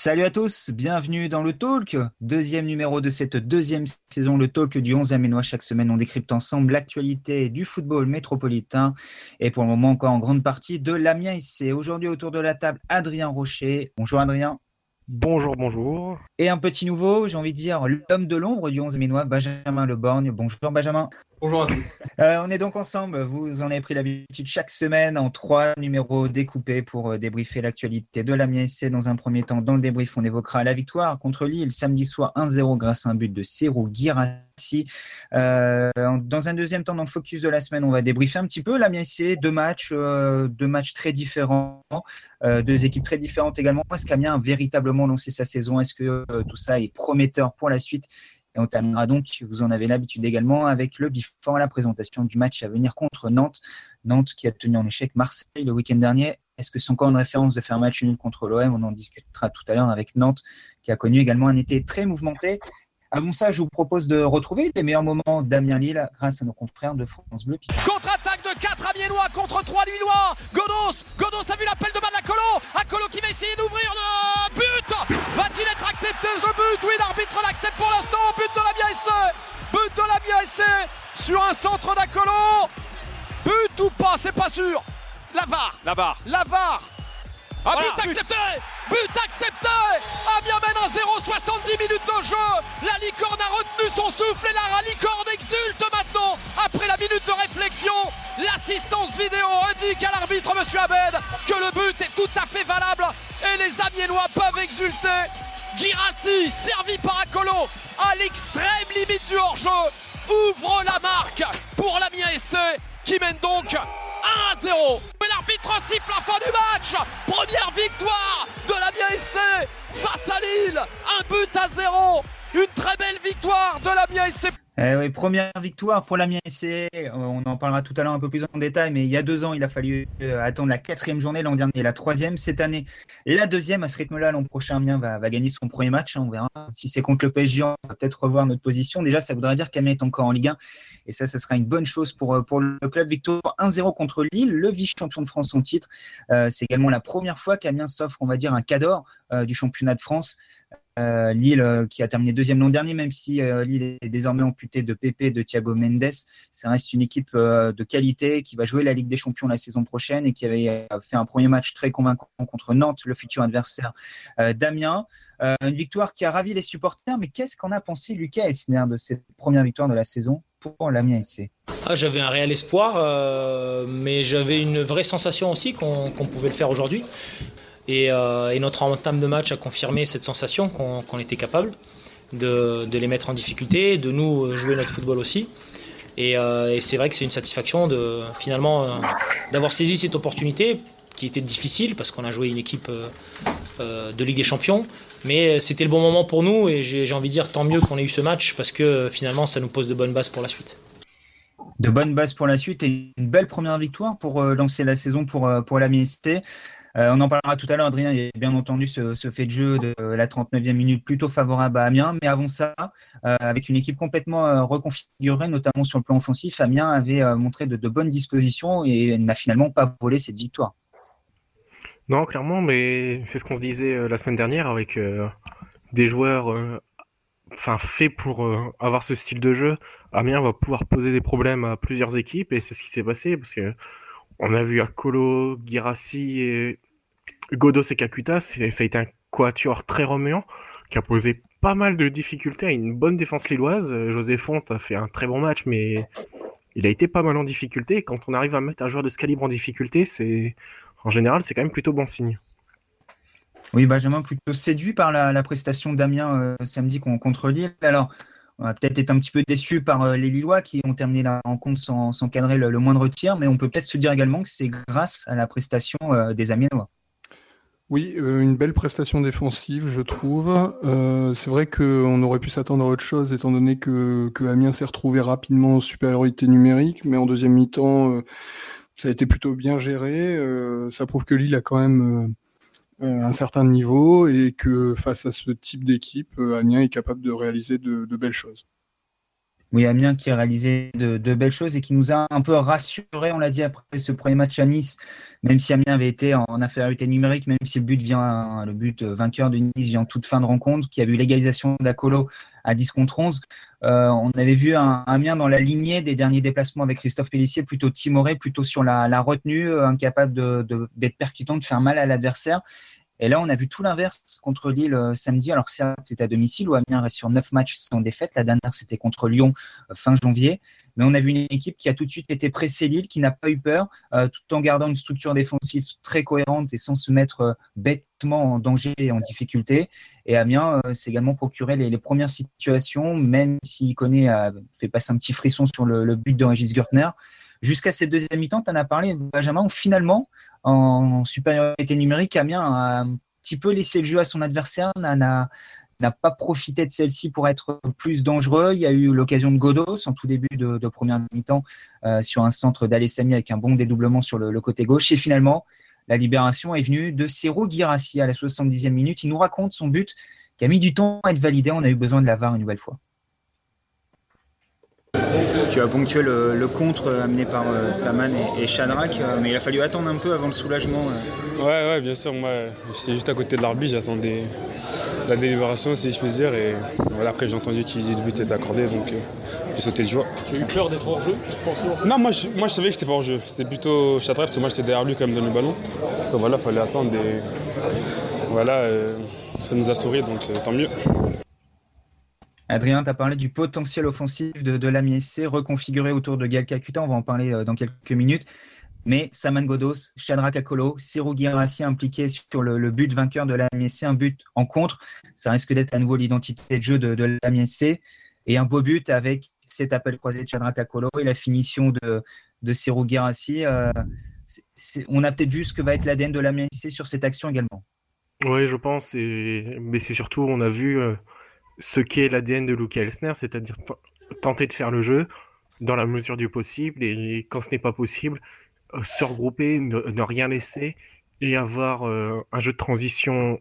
Salut à tous, bienvenue dans le Talk, deuxième numéro de cette deuxième saison, le Talk du 11 Aménois. Chaque semaine, on décrypte ensemble l'actualité du football métropolitain et pour le moment encore en grande partie de l'Amiens ici. Aujourd'hui autour de la table, Adrien Rocher. Bonjour Adrien. Bonjour, bonjour. Et un petit nouveau, j'ai envie de dire, l'homme de l'ombre du 11 Aménois, Benjamin Leborgne. Bonjour Benjamin. Bonjour à tous. Euh, on est donc ensemble, vous en avez pris l'habitude chaque semaine en trois numéros découpés pour euh, débriefer l'actualité de la MSC. Dans un premier temps, dans le débrief, on évoquera la victoire contre Lille samedi soir 1-0 grâce à un but de Serou Girassi. Euh, dans un deuxième temps, dans le focus de la semaine, on va débriefer un petit peu la MSC, deux matchs, deux matchs très différents, deux équipes très différentes également. Est-ce qu'Amiens a véritablement lancé sa saison? Est-ce que tout ça est prometteur pour la suite? Et on terminera donc, vous en avez l'habitude également, avec le before, la présentation du match à venir contre Nantes. Nantes qui a tenu en échec Marseille le week-end dernier. Est-ce que c'est encore une référence de faire un match nul contre l'OM On en discutera tout à l'heure avec Nantes, qui a connu également un été très mouvementé. Avant ça, je vous propose de retrouver les meilleurs moments d'Amiens Lille grâce à nos confrères de France Bleu. 4 Amiénois contre 3 Lillois. Godos, Godos a vu l'appel de Manacolo. Acolo qui va essayer d'ouvrir le but. Va-t-il être accepté ce but? Oui, l'arbitre l'accepte pour l'instant. But de la SC. But de la SC sur un centre d'Acolo. But ou pas, c'est pas sûr. La VAR. La Ah, but accepté. But accepté. Amiens mène 1 0, 70 minutes de jeu. La licorne a retenu son souffle et la licorne exulte maintenant. Après la minute de réflexion, l'assistance vidéo indique à l'arbitre Monsieur Abed que le but est tout à fait valable et les Amiénois peuvent exulter. Girassi, servi par Acolo, à l'extrême limite du hors-jeu, ouvre la marque pour l'Amiens SC qui mène donc 1 0. L'arbitre siffle la fin du match. Première victoire de la SC face à Lille. Un but à zéro. Une très belle victoire de la SC. Eh oui, première victoire pour l'Amiens SC. Euh, on en parlera tout à l'heure un peu plus en détail, mais il y a deux ans, il a fallu euh, attendre la quatrième journée, l'an dernier la troisième. Cette année, la deuxième. À ce rythme-là, l'an prochain, Amiens va, va, gagner son premier match. On verra. Si c'est contre le PSG, on va peut-être revoir notre position. Déjà, ça voudrait dire qu'Amiens est encore en Ligue 1. Et ça, ce sera une bonne chose pour, euh, le club. Victoire 1-0 contre Lille, le vice-champion de France en titre. c'est également la première fois qu'Amiens s'offre, on va dire, un cadre du championnat de France. Euh, Lille euh, qui a terminé deuxième l'an dernier, même si euh, Lille est désormais amputée de Pepe de Thiago Mendes. Ça reste une équipe de qualité qui va jouer la Ligue des Champions la saison prochaine et qui avait fait un premier match très convaincant contre Nantes, le futur adversaire d'Amiens. une victoire qui a ravi les supporters, mais qu'est-ce qu'en a pensé Lucas Elsner de cette première victoire de la saison pour l'Amiens SC ah, J'avais un réel espoir, mais j'avais une vraie sensation aussi qu'on pouvait le faire aujourd'hui. Euh, et, notre entame de match a confirmé cette sensation qu'on était capable de, les mettre en difficulté, de nous jouer notre football aussi. Et, euh, c'est vrai que c'est une satisfaction finalement euh, d'avoir saisi cette opportunité qui était difficile parce qu'on a joué une équipe de Ligue des Champions. Mais c'était le bon moment pour nous et j'ai envie de dire tant mieux qu'on ait eu ce match parce que finalement ça nous pose de bonnes bases pour la suite de bonnes bases pour la suite et une belle première victoire pour lancer la saison pour, pour la MST. Euh, on en parlera tout à l'heure, Adrien. Il a bien entendu ce, fait de jeu de la 39e minute plutôt favorable à Amiens. Mais avant ça, euh, avec une équipe complètement euh, reconfigurée, notamment sur le plan offensif, Amiens avait montré de, bonnes dispositions et n'a finalement pas volé cette victoire. Non, clairement, mais c'est ce qu'on se disait la semaine dernière avec des joueurs enfin faits pour avoir ce style de jeu. Amiens va pouvoir poser des problèmes à plusieurs équipes et c'est ce qui s'est passé parce que on a vu Akolo, Girassi et Godos et Kakuta, ça a été un quatuor très remuant qui a posé pas mal de difficultés à une bonne défense lilloise. José Font a fait un très bon match, mais il a été pas mal en difficulté. quand on arrive à mettre un joueur de ce calibre en difficulté, c'est en général, c'est quand même plutôt bon signe. Oui, Benjamin, plutôt séduit par la, prestation d'Amiens euh, samedi contre Lille. Alors, on a peut-être été un petit peu déçu par euh, les Lillois qui ont terminé la rencontre sans, cadrer le, moindre tir, mais on peut peut-être se dire également que c'est grâce à la prestation euh, des Amiénois. Oui, euh, une belle prestation défensive, je trouve. c'est vrai qu'on aurait pu s'attendre à autre chose, étant donné que, que Amiens s'est retrouvé rapidement en supériorité numérique, mais en deuxième mi-temps, ça a été plutôt bien géré. ça prouve que Lille a quand même un certain niveau et que face à ce type d'équipe, euh, Amiens est capable de réaliser de, belles choses. Oui, Amiens qui a réalisé de, belles choses et qui nous a un peu rassuré, on l'a dit après ce premier match à Nice, même si Amiens avait été en infériorité numérique, même si le but vainqueur de Nice vient en toute fin de rencontre, qui a vu l'égalisation d'Acolo à 10 contre 11. Euh, on avait vu un Amiens dans la lignée des derniers déplacements avec Christophe Pellissier, plutôt timoré, plutôt sur la, retenue, incapable d'être percutant, de faire mal à l'adversaire. Et là, on a vu tout l'inverse contre Lille euh, samedi. Alors certes, c'est à domicile où Amiens reste sur neuf matchs sans défaite. La dernière, c'était contre Lyon euh, fin janvier. Mais on a vu une équipe qui a tout de suite été pressée Lille, qui n'a pas eu peur, euh, tout en gardant une structure défensive très cohérente et sans se mettre bêtement en danger et en difficulté. Et Amiens s'est également procuré les, premières situations, même s'il connaît, fait passer un petit frisson sur le, but de Régis. Jusqu'à cette deuxième mi-temps, tu en as parlé, Benjamin, où finalement, en supériorité numérique, Amiens a un petit peu laissé le jeu à son adversaire, n'a pas profité de celle-ci pour être plus dangereux. Il y a eu l'occasion de Godos en tout début de, première mi-temps euh, sur un centre d'Alessami avec un bon dédoublement sur le, côté gauche. Et finalement, la libération est venue de Cero Girassi à la 70e minute. Il nous raconte son but qui a mis du temps à être validé. On a eu besoin de la une nouvelle fois. Tu as ponctué le, contre amené par euh, Saman et, et euh, mais il a fallu attendre un peu avant le soulagement. Euh. Ouais, ouais, bien sûr. Moi, j'étais juste à côté de l'arbitre, j'attendais la délibération, si je puis dire. Et voilà, après, j'ai entendu qu'il le but était accordé, donc j'ai sauté de joie. Tu as eu peur d'être hors jeu Non, moi je, moi je savais que j'étais pas hors jeu. C'était plutôt Chadrac, parce que moi j'étais derrière lui quand même dans le ballon. Donc voilà, il fallait attendre. Et voilà, ça nous a souri, donc tant mieux. Adrien, tu as parlé du potentiel offensif de, de l'AMISC reconfiguré autour de Gal Kakuta. On va en parler euh, dans quelques minutes. Mais Saman Godos, Shadrach Akolo, Ciro Girassi impliqué sur le, but vainqueur de l'AMSC, un but en contre. Ça risque d'être à nouveau l'identité de jeu de, de l'AMSC. Et un beau but avec cet appel croisé de Shadrach Akolo et la finition de, de Girassi. Euh, on a peut-être vu ce que va être l'ADN de l'AMSC sur cette action également. Oui, je pense. Mais c'est surtout, on a vu. Euh, ce qu'est l'ADN de Luke Elsner, c'est-à-dire tenter de faire le jeu dans la mesure du possible et quand ce n'est pas possible, euh, se regrouper, ne, rien laisser et avoir euh, un jeu de transition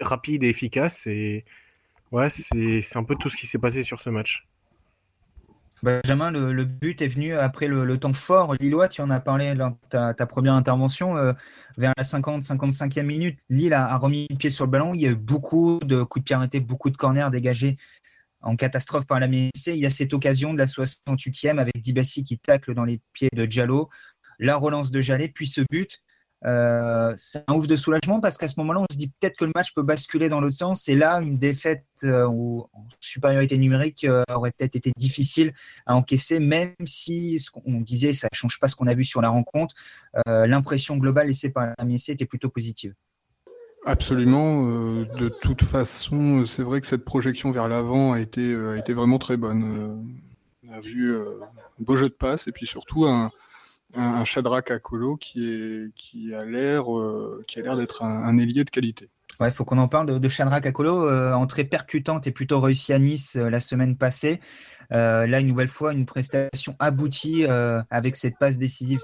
rapide et efficace. Et ouais, c'est un peu tout ce qui s'est passé sur ce match. Benjamin, le, but est venu après le, temps fort lillois. Tu en as parlé dans ta, première intervention. Euh, vers la 50-55e minute, Lille a, remis le pied sur le ballon. Il y a eu beaucoup de coups de pied arrêtés, beaucoup de corners dégagés en catastrophe par la MSC. Il y a cette occasion de la 68e avec Dibassi qui tacle dans les pieds de Diallo. La relance de Jallet, puis ce but. Euh, c'est un ouf de soulagement parce qu'à ce moment-là, on se dit peut-être que le match peut basculer dans l'autre sens. Et là, une défaite euh, en supériorité numérique euh, aurait peut-être été difficile à encaisser, même si ce qu'on disait, ça ne change pas ce qu'on a vu sur la rencontre. L'impression globale laissée par la MSC était plutôt positive. Absolument. de toute façon, c'est vrai que cette projection vers l'avant a été, a été vraiment très bonne. on a vu un beau jeu de passe et puis surtout un un, Shadrach Akolo qui, est, qui a l'air euh, qui a l'air d'être un, ailier de qualité. Ouais, faut qu'on en parle de, Shadrach Akolo, euh, entrée percutante et plutôt réussie à Nice euh, la semaine passée. là, une nouvelle fois, une prestation aboutie avec cette passe décisive,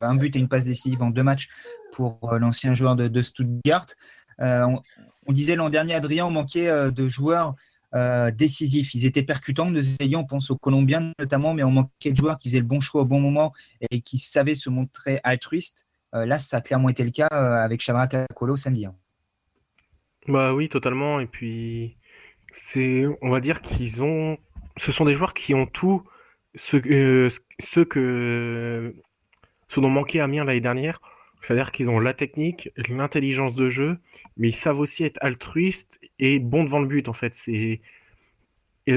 un but et une passe décisive en deux matchs pour l'ancien joueur de, de Stuttgart. On, on, disait l'an dernier, Adrien, on manquait de joueurs euh, décisifs. Ils étaient percutants, nous ayons, on pense aux Colombiens notamment, mais on manquait de joueurs qui faisaient le bon choix au bon moment et qui savaient se montrer altruistes. Euh, là, ça a clairement été le cas euh, avec Chabrak Akolo samedi. Hein. Bah oui, totalement. Et puis, c'est, on va dire qu'ils ont, ce sont des joueurs qui ont tout ce que, ce dont manquait Amiens l'année dernière. C'est-à-dire qu'ils ont la technique, l'intelligence de jeu, mais ils savent aussi être altruistes et bons devant le but, en fait. Et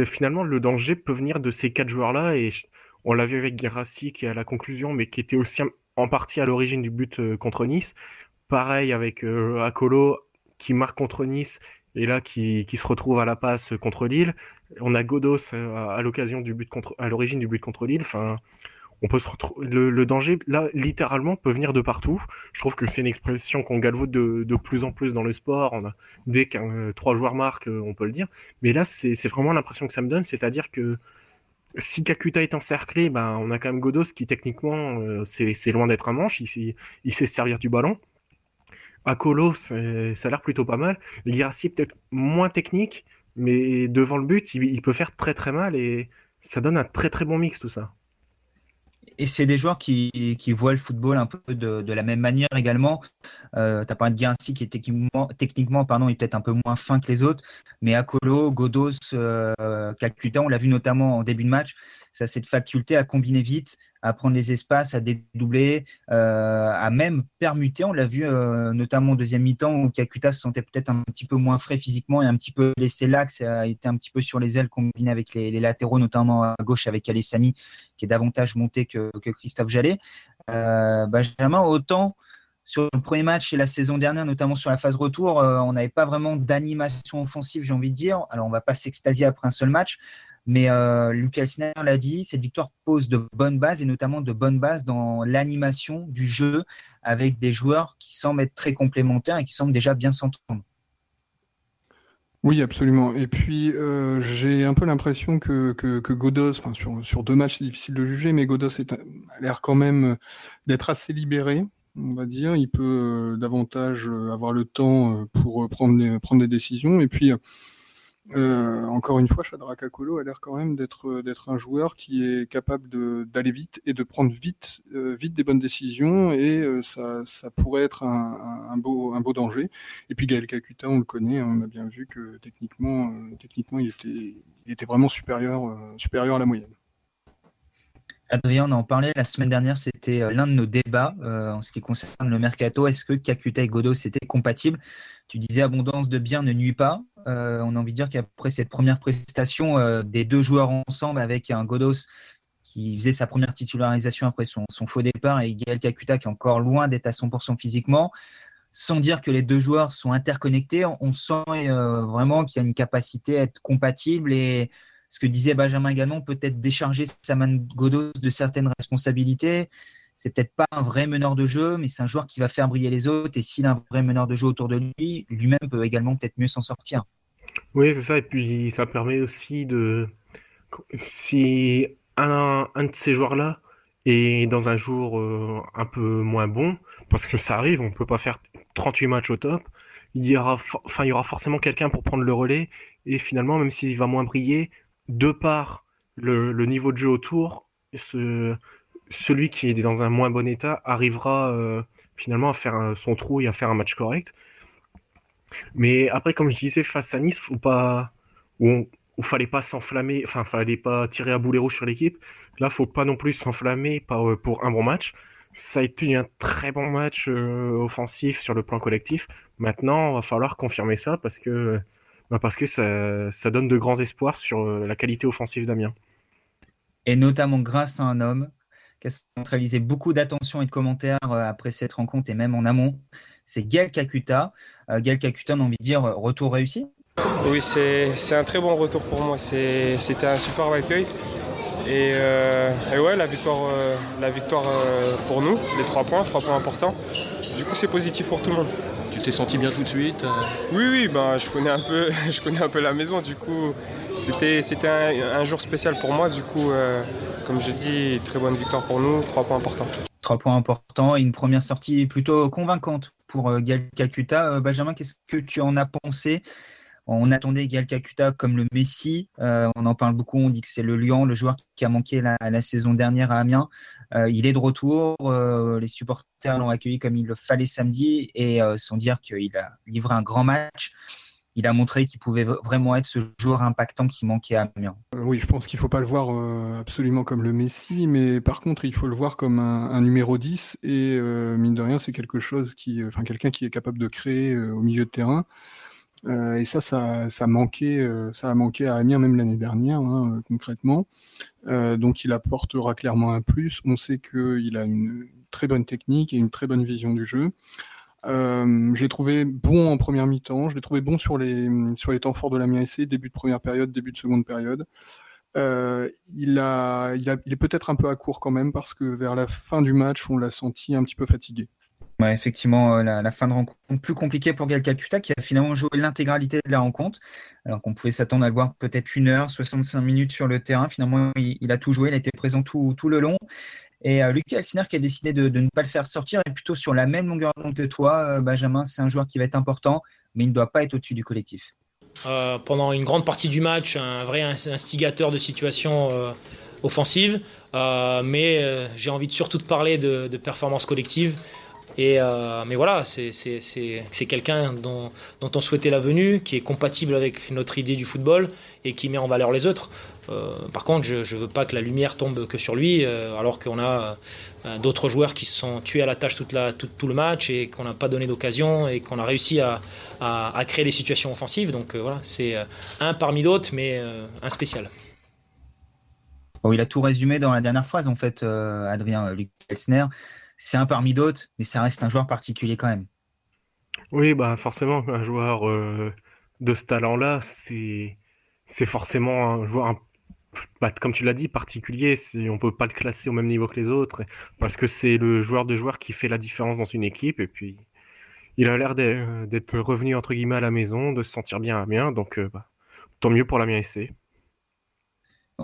finalement, le danger peut venir de ces quatre joueurs-là, et on l'a vu avec Guerassi qui est à la conclusion, mais qui était aussi en partie à l'origine du but euh, contre Nice. Pareil avec euh, Akolo qui marque contre Nice et là qui, se retrouve à la passe contre Lille. On a Godos euh, à, l'occasion du but à l'origine du but contre Lille. Enfin, on peut se retrouver. Le, danger, là, littéralement, peut venir de partout. Je trouve que c'est une expression qu'on galvaude de, plus en plus dans le sport. Dès qu'un euh, trois joueurs marquent, euh, on peut le dire. Mais là, c'est vraiment l'impression que ça me donne, c'est-à-dire que si Kakuta est encerclé, ben, on a quand même Godos qui techniquement, euh, c'est loin d'être un manche. Il, sait servir du ballon. Akolo, ça a l'air plutôt pas mal. Girassi peut-être moins technique, mais devant le but, il, peut faire très très mal et ça donne un très très bon mix tout ça. Et c'est des joueurs qui, voient le football un peu de, la même manière également. Euh, tu as parlé de Guinsy qui est techniquement, peut-être un peu moins fin que les autres, mais Akolo, Godos, euh, on l'a vu notamment en début de match, ça cette faculté à combiner vite, à prendre les espaces, à dédoubler, euh, à même permuter. On l'a vu euh, notamment au deuxième mi-temps où Kakuta se sentait peut-être un petit peu moins frais physiquement et un petit peu laissé l'axe, a été un petit peu sur les ailes combiné avec les, latéraux, notamment à gauche avec Alessami qui est davantage monté que, Christophe Jallet. Euh, Benjamin, autant sur le premier match et la saison dernière, notamment sur la phase retour, on n'avait pas vraiment d'animation offensive, j'ai envie de dire. Alors, on va pas s'extasier après un seul match, mais euh, Luc l'a dit, cette victoire pose de bonnes bases et notamment de bonnes bases dans l'animation du jeu avec des joueurs qui semblent être très complémentaires et qui semblent déjà bien s'entendre. Oui, absolument. Et puis, euh, j'ai un peu l'impression que, que, Godos, sur, sur deux matchs, c'est difficile de juger, mais Godos a l'air quand même d'être assez libéré, on va dire. Il peut euh, davantage avoir le temps euh, pour prendre, prendre des décisions. Et puis, euh, encore une fois, Shadrach Akolo a l'air quand même d'être euh, d'être un joueur qui est capable d'aller vite et de prendre vite euh, vite des bonnes décisions et ça, ça pourrait être un, beau un beau danger. Et puis Gaël Kakuta, on le connaît, on a bien vu que techniquement techniquement il était il était vraiment supérieur supérieur à la moyenne. Adrien, on en parlait la semaine dernière, c'était l'un de nos débats en ce qui concerne le mercato. Est-ce que Kakuta et Godos étaient compatibles Tu disais abondance de biens ne nuit pas. Euh, on a envie de dire qu'après cette première prestation euh, des deux joueurs ensemble avec un Godos qui faisait sa première titularisation après son, faux départ et Gaël Kakuta qui est encore loin d'être à 100% physiquement, sans dire que les deux joueurs sont interconnectés, on sent euh, vraiment qu'il y a une capacité à être compatible et ce que disait Benjamin également, peut-être décharger Saman Godos de certaines responsabilités. C'est peut-être pas un vrai meneur de jeu, mais c'est un joueur qui va faire briller les autres. Et s'il a un vrai meneur de jeu autour de lui, lui-même peut également peut-être mieux s'en sortir. Oui, c'est ça. Et puis, ça permet aussi de. Si un, un de ces joueurs-là est dans un jour euh, un peu moins bon, parce que ça arrive, on ne peut pas faire 38 matchs au top, il y aura, enfin, il y aura forcément quelqu'un pour prendre le relais. Et finalement, même s'il va moins briller, de par le, niveau de jeu autour, ce, celui qui est dans un moins bon état arrivera euh, finalement à faire son trou et à faire un match correct. Mais après, comme je disais, face à Nice, faut pas, on, fallait pas s'enflammer, enfin, fallait pas tirer à boulet rouge sur l'équipe. Là, faut pas non plus s'enflammer euh, pour un bon match. Ça a été un très bon match euh, offensif sur le plan collectif. Maintenant, va falloir confirmer ça parce que, bah, parce que ça, ça, donne de grands espoirs sur la qualité offensive d'Amiens. Et notamment grâce à un homme qui a centralisé beaucoup d'attention et de commentaires après cette rencontre et même en amont c'est Gaël Kakuta. Euh, Gaël Kakuta, on a envie de dire retour réussi Oui, c'est un très bon retour pour moi. C'était un super accueil. Et, euh, ouais, la victoire, euh, la victoire pour nous, les trois points, trois points importants. Du coup, c'est positif pour tout le monde. T'es senti bien tout de suite Oui, oui, ben, je, connais un peu, je connais un peu la maison. Du coup, c'était un, un, jour spécial pour moi. Du coup, comme je dis, très bonne victoire pour nous, trois points importants. Trois points importants et une première sortie plutôt convaincante pour euh, Gaël Kakuta. Euh, Benjamin, qu'est-ce que tu en as pensé? On attendait Gaël Kakuta comme le Messi. Euh, on en parle beaucoup. On dit que c'est le Lyon, le joueur qui a manqué la, saison dernière à Amiens. Il est de retour. les supporters l'ont accueilli comme il le fallait samedi et sans dire qu'il a livré un grand match il a montré qu'il pouvait vraiment être ce joueur impactant qui manquait à Amiens. Euh, oui, je pense qu'il ne faut pas le voir euh, absolument comme le Messi, mais par contre, il faut le voir comme un, numéro 10, et euh, mine de rien, c'est quelque chose qui, enfin, quelqu'un qui est capable de créer au milieu de terrain. Et ça, ça, ça, a manqué à Amiens même l'année dernière, hein, concrètement. donc, il apportera clairement un plus. On sait qu'il a une très bonne technique et une très bonne vision du jeu. Euh, j'ai trouvé bon en première mi-temps, je l'ai trouvé bon sur les, sur les temps forts de la MSC, début de première période, début de seconde période. Euh, il est peut-être un peu à court quand même parce que vers la fin du match, on l'a senti un petit peu fatigué. Effectivement, euh, la, fin de rencontre plus compliquée pour Gal Calcutta qui a finalement joué l'intégralité de la rencontre, alors qu'on pouvait s'attendre à le voir peut-être une heure, 65 minutes sur le terrain. Finalement, il, a tout joué, il a été présent tout, tout le long. Et euh, Lucas Alciner qui a décidé de, ne pas le faire sortir est plutôt sur la même longueur d'onde que toi, euh, Benjamin. C'est un joueur qui va être important, mais il ne doit pas être au-dessus du collectif. pendant une grande partie du match, un vrai instigateur de situation offensive. mais j'ai envie surtout de parler de, de performance collective. Et, euh, mais voilà, c'est quelqu'un dont, on souhaitait la venue, qui est compatible avec notre idée du football et qui met en valeur les autres. Euh, par contre, je ne veux pas que la lumière tombe que sur lui, euh, alors qu'on a d'autres joueurs qui se sont tués à la tâche tout, le match et qu'on n'a pas donné d'occasion et qu'on a réussi à, à, à, créer des situations offensives. Donc voilà, c'est un parmi d'autres, mais un spécial. Bon, il a tout résumé dans la dernière phrase, en fait, Adrien Luc Elsner c'est un parmi d'autres, mais ça reste un joueur particulier quand même. Oui, bah forcément, un joueur euh, de ce talent-là, c'est forcément un joueur, bah, comme tu l'as dit, particulier. On peut pas le classer au même niveau que les autres, parce que c'est le joueur de joueur qui fait la différence dans une équipe. Et puis, il a l'air d'être revenu entre guillemets à la maison, de se sentir bien à bien. Donc, euh, bah, tant mieux pour la mienne essai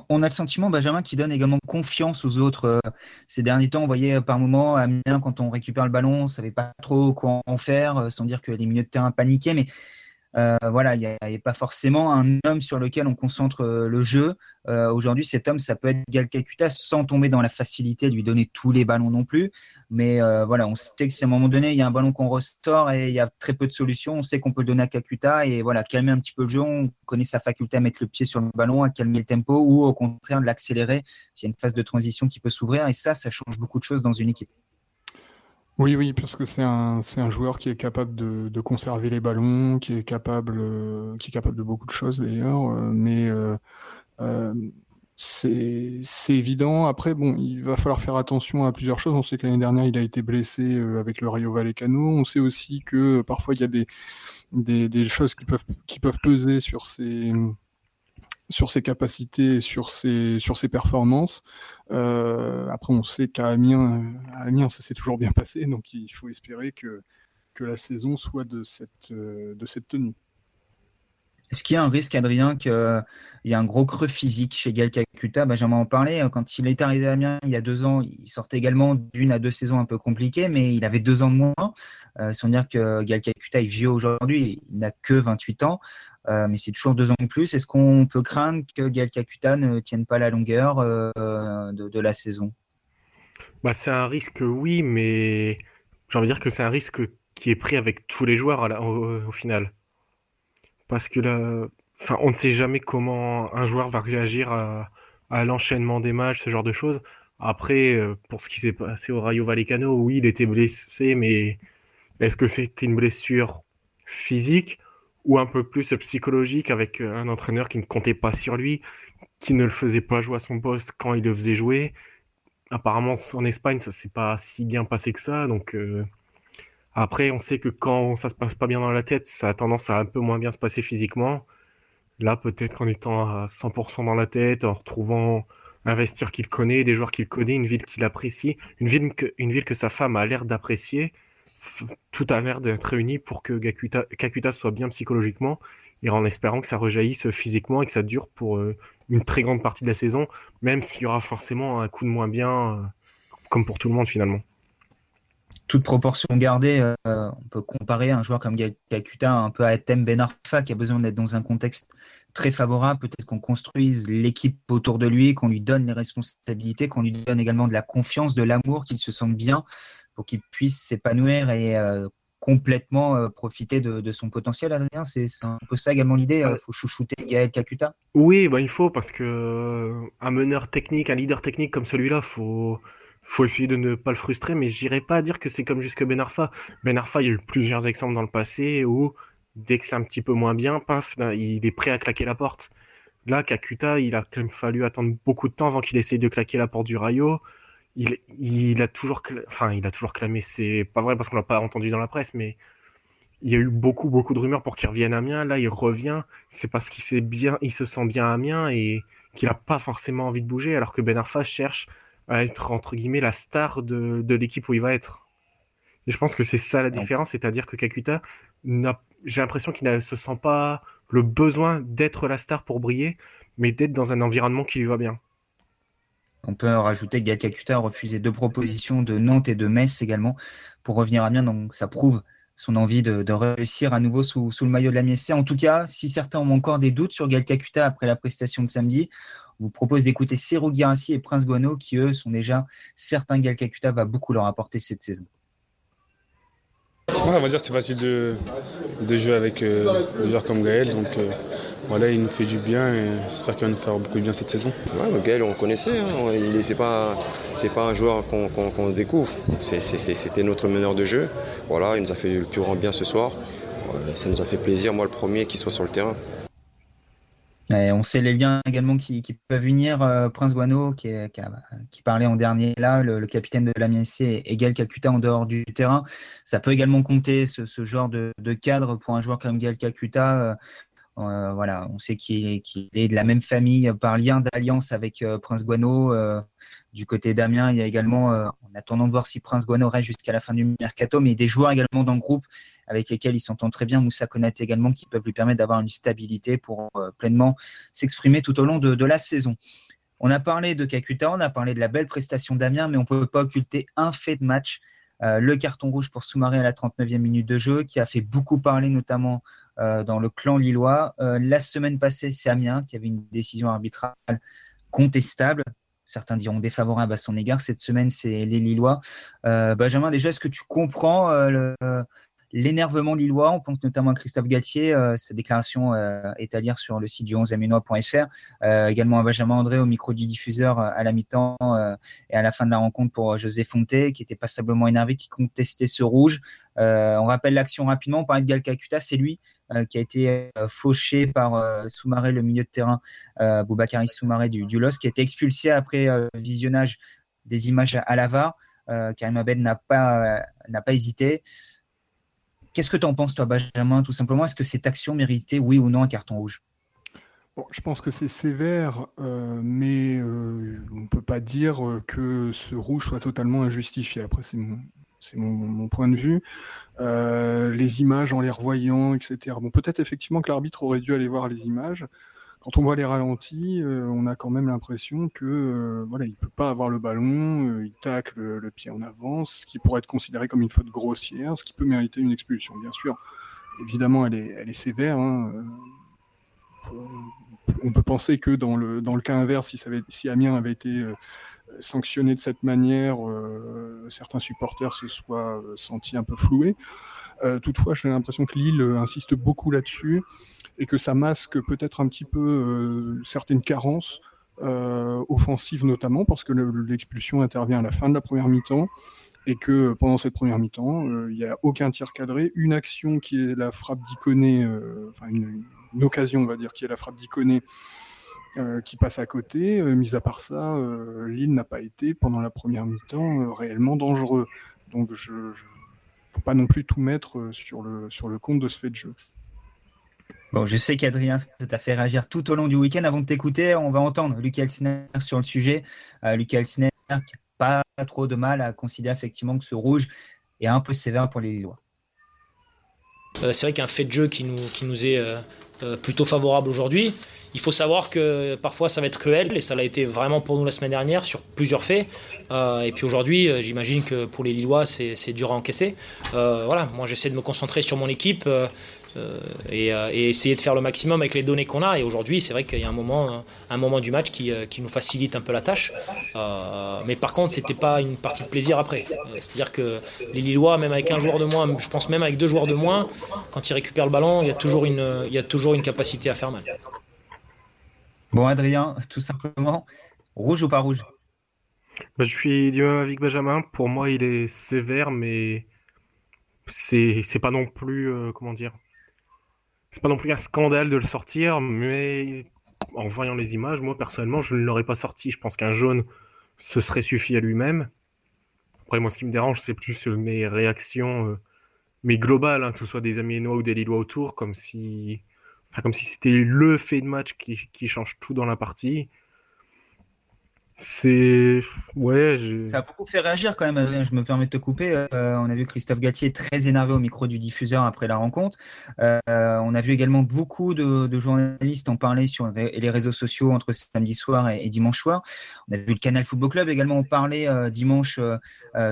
on a le sentiment, Benjamin, qui donne également confiance aux autres. Euh, ces derniers temps, on voyait euh, par moments, Amiens, quand on récupère le ballon, on ne savait pas trop quoi en faire, euh, sans dire que les milieux de terrain paniquaient. Mais euh, voilà, il n'y a, pas forcément un homme sur lequel on concentre euh, le jeu. Euh, aujourd'hui, cet homme, ça peut être Gal Kakuta sans tomber dans la facilité de lui donner tous les ballons non plus. Mais voilà, on sait que si à un moment donné, il y a un ballon qu'on ressort et il y a très peu de solutions, on sait qu'on peut le donner à Kakuta et voilà, calmer un petit peu le jeu. On connaît sa faculté à mettre le pied sur le ballon, à calmer le tempo ou au contraire de l'accélérer s'il y a une phase de transition qui peut s'ouvrir. Et ça, ça change beaucoup de choses dans une équipe. Oui, oui, parce que c'est un, un joueur qui est capable de, de conserver les ballons, qui est capable, euh, qui est capable de beaucoup de choses d'ailleurs, euh, mais euh, c'est, c'est évident. Après, bon, il va falloir faire attention à plusieurs choses. On sait que l'année dernière, il a été blessé avec le Rayo Vallecano. On sait aussi que parfois il y a des, des, des choses qui peuvent, qui peuvent peser sur ses sur ses capacités, sur ses, sur ses performances. Euh, après, on sait qu'à Amiens, ça s'est toujours bien passé, donc il faut espérer que, que la saison soit de cette, euh, de cette tenue. Est-ce qu'il y a un risque, Adrien, qu'il y a un gros creux physique chez Gal Kakuta Benjamin en parlait. Quand il est arrivé à Amiens il y a deux ans, il sortait également d'une à deux saisons un peu compliquées, mais il avait deux ans de moins. Euh, sans dire que Gal Kakuta est vieux aujourd'hui, il n'a que 28 ans. Euh, mais c'est toujours deux ans de plus. Est-ce qu'on peut craindre que Gael Kakuta ne tienne pas la longueur euh, de, la saison? Bah, C'est un risque, oui, mais j'ai envie de dire que c'est un risque qui est pris avec tous les joueurs au, final. Parce que là, on ne sait jamais comment un joueur va réagir à, l'enchaînement des matchs, ce genre de choses. Après, euh, pour ce qui s'est passé au Rayo Vallecano, oui, il était blessé, mais est-ce que c'était une blessure physique? Ou un peu plus psychologique avec euh, un entraîneur qui ne comptait pas sur lui, qui ne le faisait pas jouer à son poste quand il le faisait jouer. Apparemment, en Espagne, ça s'est pas si bien passé que ça. Donc euh, après, on sait que quand ça se passe pas bien dans la tête, ça a tendance à un peu moins bien se passer physiquement. Là, peut-être qu'en étant à 100% dans la tête, en retrouvant un vestiaire qu'il connaît, des joueurs qu'il connaît, une ville qu'il apprécie, une ville que, une ville que sa femme a l'air d'apprécier, tout a l'air d'être réuni pour que Kakuta, soit bien psychologiquement et en espérant que ça rejaillisse physiquement et que ça dure pour euh, une très grande partie de la saison, même s'il y aura forcément un coup de moins bien, euh, comme pour tout le monde finalement. Toute proportion gardée, euh, on peut comparer un joueur comme Kakuta un peu à Etem Ben Arfa qui a besoin d'être dans un contexte très favorable. Peut-être qu'on construise l'équipe autour de lui, qu'on lui donne les responsabilités, qu'on lui donne également de la confiance, de l'amour, qu'il se sente bien pour qu'il puisse s'épanouir et euh, complètement euh, profiter de, son potentiel, Adrien. C'est un peu ça également l'idée Il faut chouchouter Gaël Kakuta. Oui, bah, il faut, parce que euh, un meneur technique, un leader technique comme celui-là, faut faut essayer de ne pas le frustrer, mais j'irai pas dire que c'est comme jusque Ben Arfa. Ben Arfa, il y a eu plusieurs exemples dans le passé où, dès que c'est un petit peu moins bien, paf, il est prêt à claquer la porte. Là, Kakuta, il a quand même fallu attendre beaucoup de temps avant qu'il essaye de claquer la porte du Rayo il, a toujours, enfin, il a toujours clamé. C'est pas vrai parce qu'on l'a pas entendu dans la presse, mais il y a eu beaucoup, beaucoup de rumeurs pour qu'il revienne à Amiens. Là, il revient. C'est parce qu'il s'est bien, il se sent bien à Amiens et qu'il a pas forcément envie de bouger, alors que Ben Arfa cherche à être entre guillemets la star de, de l'équipe où il va être. Et je pense que c'est ça la différence, c'est-à-dire que Kakuta, j'ai l'impression qu'il ne se sent pas le besoin d'être la star pour briller, mais d'être dans un environnement qui lui va bien. On peut rajouter que Gal a refusé deux propositions de Nantes et de Metz également pour revenir à Amiens. Donc ça prouve son envie de, réussir à nouveau sous, le maillot de la MSC. En tout cas, si certains ont encore des doutes sur Gal après la prestation de samedi, on vous propose d'écouter Cero Girassi et Prince Guano qui, eux, sont déjà certains Gal Kakuta va beaucoup leur apporter cette saison. on va dire c'est facile de, jouer avec euh, des joueurs comme Gaël. Euh, voilà, il nous fait du bien et j'espère qu'il va nous faire beaucoup de bien cette saison. Ouais, Gaël, on connaissait. Hein. Ce n'est pas, pas un joueur qu'on découvre. C'était notre meneur de jeu. Voilà, il nous a fait le plus grand bien ce soir. Ça nous a fait plaisir, moi le premier, qu'il soit sur le terrain on sait les liens également qui, peuvent unir euh, Prince Guano, qui, parlait en dernier là, le, capitaine de la MSC, et Gaël Kakuta en dehors du terrain. Ça peut également compter ce, genre de, cadre pour un joueur comme Gaël Kakuta. Euh, euh, voilà, on sait qu'il est, de la même famille par lien d'alliance avec Prince Guano. du côté d'Amiens, il y a également, en attendant de voir si Prince Guano reste jusqu'à la fin du mercato, mais des joueurs également dans le groupe avec lesquels il s'entend très bien, Moussa Konaté également, qui peuvent lui permettre d'avoir une stabilité pour euh, pleinement s'exprimer tout au long de, la saison. On a parlé de Kakuta, on a parlé de la belle prestation d'Amiens, mais on ne peut pas occulter un fait de match. Euh, le carton rouge pour Soumaré à la 39e minute de jeu, qui a fait beaucoup parler, notamment euh, dans le clan lillois. la semaine passée, c'est Amiens qui avait une décision arbitrale contestable. Certains diront défavorable à son égard. Cette semaine, c'est les Lillois. Benjamin, déjà, est-ce que tu comprends l'énervement lillois? On pense notamment à Christophe Galtier. Euh, sa déclaration euh, est à lire sur le site du 11 aminois.fr. Euh, également à Benjamin André au micro du diffuseur à la mi-temps et à la fin de la rencontre pour José Fonté, qui était passablement énervé, qui contestait ce rouge. on rappelle l'action rapidement. On parlait de Gal c'est lui qui a été fauché par Soumaré, le milieu de terrain, Boubacari Soumaré du, du LOS, qui a été expulsé après visionnage des images à, VAR. Karim Abed n'a pas, pas hésité. Qu'est-ce que tu en penses, toi, Benjamin, tout simplement? Est-ce que cette action méritait, oui ou non, un carton rouge? Je pense que c'est sévère, euh, mais euh, on ne peut pas dire euh, que ce rouge soit totalement injustifié. Après, c'est mon, point de vue. les images en les revoyant, etc. Bon, peut-être effectivement que l'arbitre aurait dû aller voir les images quand on voit les ralentis, euh, on a quand même l'impression que euh, voilà, il peut pas avoir le ballon, euh, il tacle le, pied en avance, ce qui pourrait être considéré comme une faute grossière, ce qui peut mériter une expulsion. Bien sûr, évidemment, elle est, sévère. Hein, on peut penser que dans le, cas inverse, si Amiens avait été sanctionné de cette manière, certains supporters se soient sentis un peu floués. toutefois, j'ai l'impression que Lille insiste beaucoup là-dessus et que ça masque peut-être un petit peu euh, certaines carences euh, offensives notamment parce que l'expulsion intervient à la fin de la première mi-temps et que pendant cette première mi-temps, euh, il n'y a aucun tir cadré, une action qui est la frappe d'Iconé, enfin une, occasion on va dire, qui est la frappe d'Iconé qui passe à côté. mis à part ça, Lille n'a pas été pendant la première mi-temps réellement dangereux. Donc je ne faut pas non plus tout mettre sur le, sur le compte de ce fait de jeu. Bon, je sais qu'Adrien, ça t'a fait réagir tout au long du week-end. Avant de t'écouter, on va entendre Lucas Elsner sur le sujet. Euh, Lucas Elsner qui n'a pas trop de mal à considérer effectivement que ce rouge est un peu sévère pour les Lillois. Euh, c'est vrai qu'un fait de jeu qui nous, qui nous est euh, euh, plutôt favorable aujourd'hui. Il faut savoir que parfois ça va être cruel et ça l'a été vraiment pour nous la semaine dernière sur plusieurs faits. et puis aujourd'hui, j'imagine que pour les Lillois, c'est dur à encaisser. voilà, moi j'essaie de me concentrer sur mon équipe. Euh, euh, et, essayer de faire le maximum avec les données qu'on a. Et aujourd'hui, c'est vrai qu'il y a un moment, un moment du match qui, euh, qui nous facilite un peu la tâche. mais par contre, c'était pas une partie de plaisir après. C'est-à-dire que les Lillois, même avec un joueur de moins, je pense même avec deux joueurs de moins, quand ils récupèrent le ballon, il y a toujours une, il y a toujours une capacité à faire mal. Bon, Adrien, tout simplement, rouge ou pas rouge? Bah, Je suis du même avec Benjamin. Pour moi, il est sévère, mais c'est pas non plus, comment dire, c'est pas non plus un scandale de le sortir, mais en voyant les images, moi personnellement, je ne l'aurais pas sorti. Je pense qu'un jaune, ce serait suffi à lui-même. Après, moi, ce qui me dérange, c'est plus mes réactions, euh, mais globales, hein, que ce soit des Amiénois ou des Lillois autour, comme si, enfin, comme si c'était le fait de match qui change tout dans la partie. Ça a beaucoup fait réagir quand même. Je me permets de te couper. Euh, on a vu Christophe Gatier très énervé au micro du diffuseur après la rencontre. Euh, on a vu également beaucoup de, journalistes en parler sur les réseaux sociaux entre samedi soir et, dimanche soir. On a vu le Canal Football Club également en parler euh, dimanche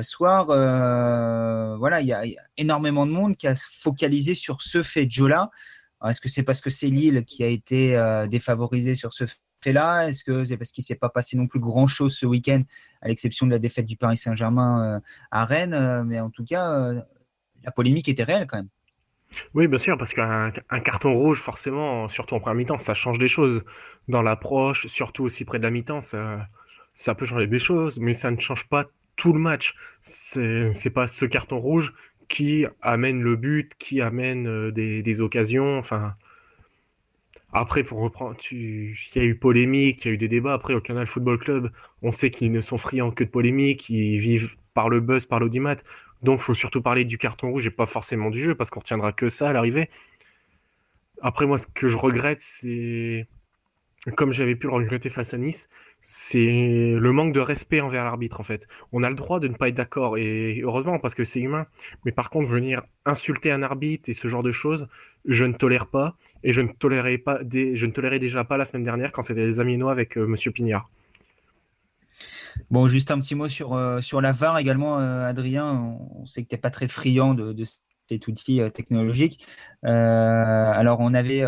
soir. voilà, il y, a énormément de monde qui a focalisé sur ce fait de Jola. Est-ce que c'est parce que c'est Lille qui a été défavorisé sur ce fait fait là? Est-ce que c'est parce qu'il ne s'est pas passé non plus grand-chose ce week-end, à l'exception de la défaite du Paris Saint-Germain euh, à Rennes euh, Mais en tout cas, euh, la polémique était réelle quand même. Oui, bien sûr, parce qu'un carton rouge, forcément, surtout en première mi-temps, ça change des choses. Dans l'approche, surtout aussi près de la mi-temps, ça, ça peut changer des choses, mais ça ne change pas tout le match. C'est pas ce carton rouge qui amène le but, qui amène des, des occasions. Enfin, après, pour reprendre, il y a eu polémique, il y a eu des débats. Après, au Canal Football Club, on sait qu'ils ne sont friands que de polémique, ils vivent par le buzz, par l'audimat. Donc, faut surtout parler du carton rouge et pas forcément du jeu, parce qu'on retiendra que ça à l'arrivée. Après, moi, ce que je regrette, c'est, comme j'avais pu le regretter face à Nice, c'est le manque de respect envers l'arbitre en fait. On a le droit de ne pas être d'accord et heureusement parce que c'est humain. Mais par contre venir insulter un arbitre et ce genre de choses, je ne tolère pas et je ne tolérais déjà pas la semaine dernière quand c'était les Aminois avec. Euh, Monsieur Pignard. Bon, juste un petit mot sur, euh, la VAR également, euh, Adrien. On sait que tu n'es pas très friand de cet outil technologique. alors, on avait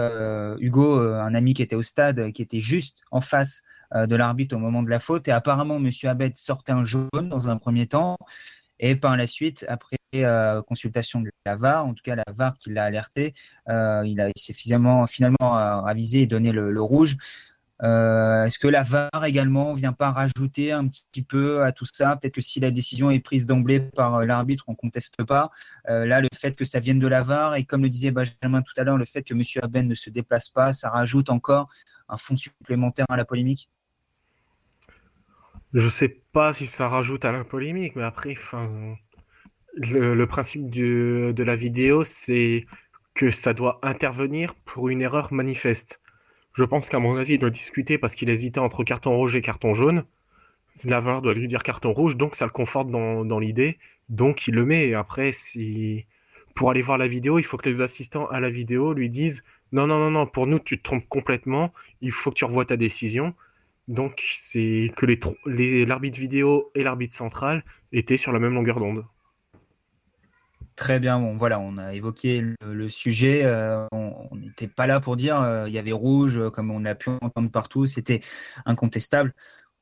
Hugo, un ami qui était au stade, qui était juste en face euh, de l'arbitre au moment de la faute. Et apparemment, M. Abed sortait un jaune dans un premier temps. Et par la suite, après euh, consultation de la VAR, en tout cas la VAR qui l'a alerté, euh, il, s'est finalement, finalement avisé et donné le, rouge. Est-ce que la VAR également vient pas rajouter un petit peu à tout ça? Peut-être que si la décision est prise d'emblée par l'arbitre, on conteste pas. là, le fait que ça vienne de la VAR et comme le disait Benjamin tout à l'heure, le fait que M. Abed ne se déplace pas, ça rajoute encore un fond supplémentaire à la polémique? Je sais pas si ça rajoute à la polémique, mais après, le, principe de la vidéo, c'est que ça doit intervenir pour une erreur manifeste. Je pense qu'à mon avis, il doit discuter parce qu'il hésitait entre carton rouge et carton jaune. L'aveur doit lui dire carton rouge, donc ça le conforte dans, l'idée, donc il le met. après, si pour aller voir la vidéo, il faut que les assistants à la vidéo lui disent non, non, non, non, pour nous, tu te trompes complètement, il faut que tu revoies ta décision. Donc, c'est que l'arbitre vidéo et l'arbitre central étaient sur la même longueur d'onde. Très bien, bon, voilà, on a évoqué le, sujet. Euh, on n'était pas là pour dire euh, il y avait rouge, comme on a pu entendre partout, c'était incontestable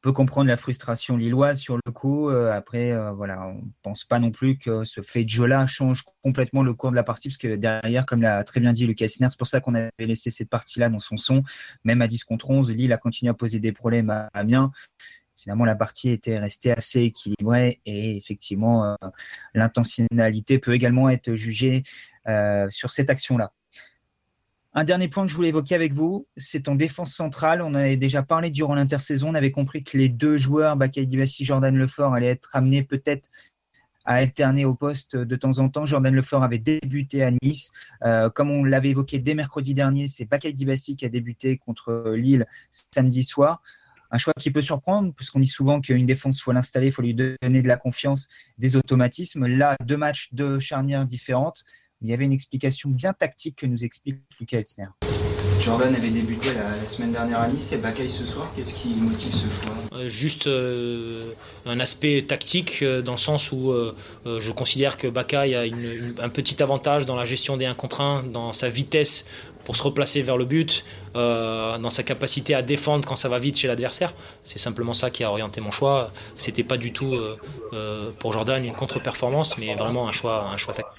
peut comprendre la frustration lilloise sur le coup. Euh, après, euh, voilà, on pense pas non plus que ce fait de jeu-là change complètement le cours de la partie, parce que derrière, comme l'a très bien dit Lucas Sner, c'est pour ça qu'on avait laissé cette partie-là dans son son. Même à 10 contre 11, Lille a continué à poser des problèmes à Amiens. Finalement, la partie était restée assez équilibrée et effectivement, euh, l'intentionnalité peut également être jugée sur cette action-là. Un dernier point que je voulais évoquer avec vous, c'est en défense centrale. On avait déjà parlé durant l'intersaison. On avait compris que les deux joueurs, Bakay Dibassi, Jordan Lefort, allaient être amenés peut-être à alterner au poste de temps en temps. Jordan Lefort avait débuté à Nice. Euh, comme on l'avait évoqué dès mercredi dernier, c'est Bakay Dibassi qui a débuté contre Lille samedi soir. Un choix qui peut surprendre, puisqu'on dit souvent qu'une défense, il faut l'installer, il faut lui donner de la confiance, des automatismes. Là, deux matchs, deux charnières différentes il y avait une explication bien tactique que nous explique Lucas Elsner. Jordan avait débuté la, semaine dernière à Nice et Bakay ce soir. Qu'est-ce qui motive ce choix? Euh, Juste euh, un aspect tactique euh, dans le sens où je considère que Bakay a un petit avantage dans la gestion des 1 contre 1, dans sa vitesse pour se replacer vers le but, dans sa capacité à défendre quand ça va vite chez l'adversaire. C'est simplement ça qui a orienté mon choix. C'était pas du tout pour Jordan une contre-performance, mais vraiment un choix, un choix tactique.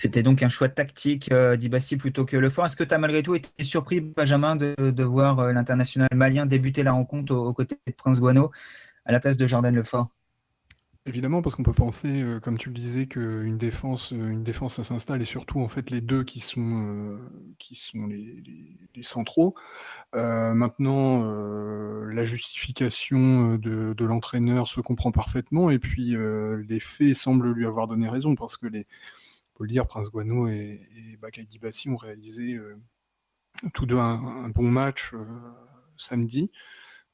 C'était donc un choix tactique euh, d'Ibassi plutôt que Lefort. Est-ce que tu as malgré tout été surpris, Benjamin, de, voir euh, l'international malien débuter la rencontre aux, côtés de Prince Guano à la place de Jordan Lefort Évidemment, parce qu'on peut penser, euh, comme tu le disais, qu'une défense, une défense, ça s'installe, et surtout en fait les deux qui sont, les, centraux. maintenant, la justification de l'entraîneur se comprend parfaitement, et puis les faits semblent lui avoir donné raison, parce que les, le dire, Prince Guano et, et Dibassi ont réalisé euh, tous deux un, bon match euh, samedi.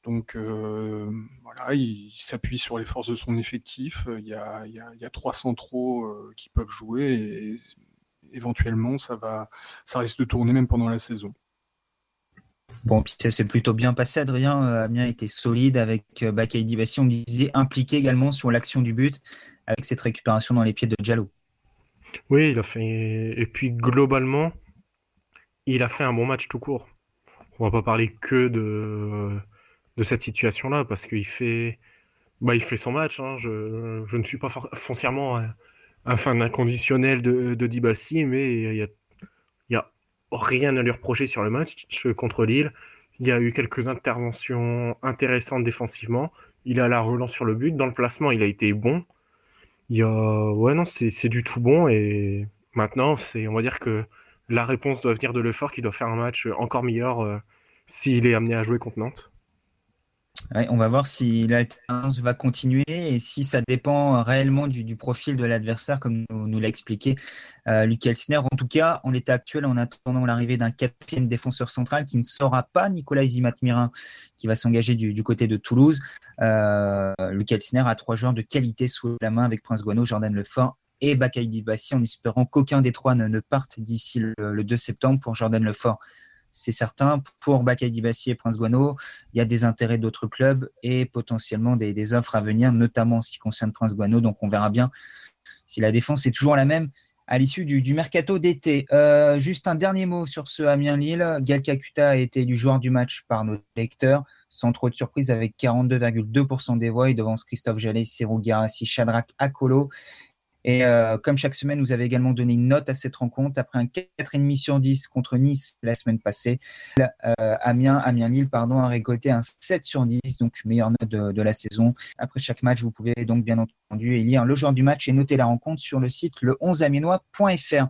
Donc voilà, il, s'appuie sur les forces de son effectif. Il y a, trois centraux qui peuvent jouer et éventuellement ça va, ça risque de tourner même pendant la saison. Bon, puis ça s'est plutôt bien passé, Adrien. Amiens était solide avec Bakay Dibassi, on disait impliqué également sur l'action du but avec cette récupération dans les pieds de Diallo. Oui, il a fait. Et puis globalement, il a fait un bon match tout court. On va pas parler que de, de cette situation-là parce qu'il fait, bah, il fait son match. Hein. Je, je, ne suis pas foncièrement un, fan inconditionnel de, de Dibassi, mais il y a, y a rien à lui reprocher sur le match contre Lille. Il y a eu quelques interventions intéressantes défensivement. Il a la relance sur le but. Dans le placement, il a été bon. Il y a... Ouais, non, c'est du tout bon. Et maintenant, c'est, on va dire que la réponse doit venir de l'effort qui doit faire un match encore meilleur euh, s'il est amené à jouer contre Nantes. On va voir si l'alternance va continuer et si ça dépend réellement du, profil de l'adversaire, comme nous, l'a expliqué euh, Luc Elsner. En tout cas, en l'état actuel, en attendant l'arrivée d'un quatrième défenseur central qui ne sera pas Nicolas Izimat-Mirin, qui va s'engager du, côté de Toulouse. Euh, Luc Elsner a trois joueurs de qualité sous la main avec Prince Guano, Jordan Lefort et Bakaïdi Bassi en espérant qu'aucun des trois ne, parte d'ici le, 2 septembre pour Jordan Lefort. C'est certain, pour Bakaïdi Bassi et Prince Guano, il y a des intérêts d'autres clubs et potentiellement des, offres à venir, notamment en ce qui concerne Prince Guano. Donc on verra bien si la défense est toujours la même à l'issue du, mercato d'été. Euh, juste un dernier mot sur ce Amiens-Lille. Gal Kakuta a été élu joueur du match par nos lecteurs, sans trop de surprise, avec 42,2% des voix. Il devance Christophe Jallet, Serou Garassi, Shadrach Akolo et euh, comme chaque semaine, vous avez également donné une note à cette rencontre. Après un 4,5 sur 10 contre Nice la semaine passée, euh, Amiens, Amiens-Lille pardon, a récolté un 7 sur 10, donc meilleure note de, la saison. Après chaque match, vous pouvez donc bien entendu lire le genre du match et noter la rencontre sur le site le 11amienois.fr.